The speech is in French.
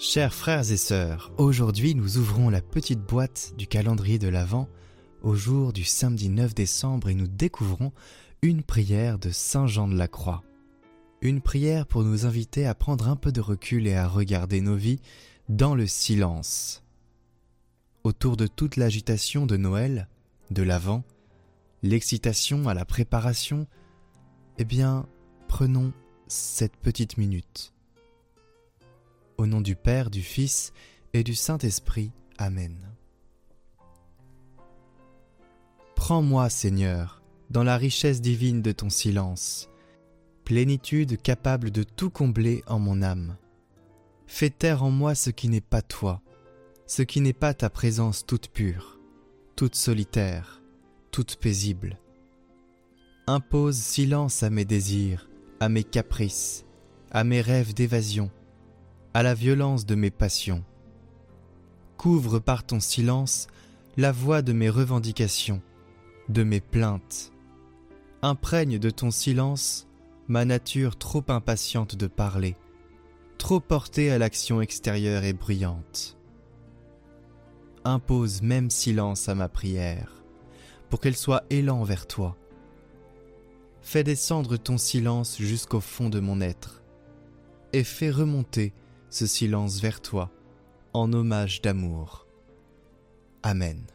Chers frères et sœurs, aujourd'hui nous ouvrons la petite boîte du calendrier de l'Avent au jour du samedi 9 décembre et nous découvrons une prière de Saint Jean de la Croix. Une prière pour nous inviter à prendre un peu de recul et à regarder nos vies dans le silence. Autour de toute l'agitation de Noël, de l'Avent, l'excitation à la préparation, eh bien, prenons cette petite minute au nom du Père, du Fils et du Saint-Esprit. Amen. Prends-moi, Seigneur, dans la richesse divine de ton silence, plénitude capable de tout combler en mon âme. Fais taire en moi ce qui n'est pas toi, ce qui n'est pas ta présence toute pure, toute solitaire, toute paisible. Impose silence à mes désirs, à mes caprices, à mes rêves d'évasion, à la violence de mes passions. Couvre par ton silence la voix de mes revendications, de mes plaintes. Imprègne de ton silence ma nature trop impatiente de parler, trop portée à l'action extérieure et bruyante. Impose même silence à ma prière, pour qu'elle soit élan vers toi. Fais descendre ton silence jusqu'au fond de mon être, et fais remonter ce silence vers toi, en hommage d'amour. Amen.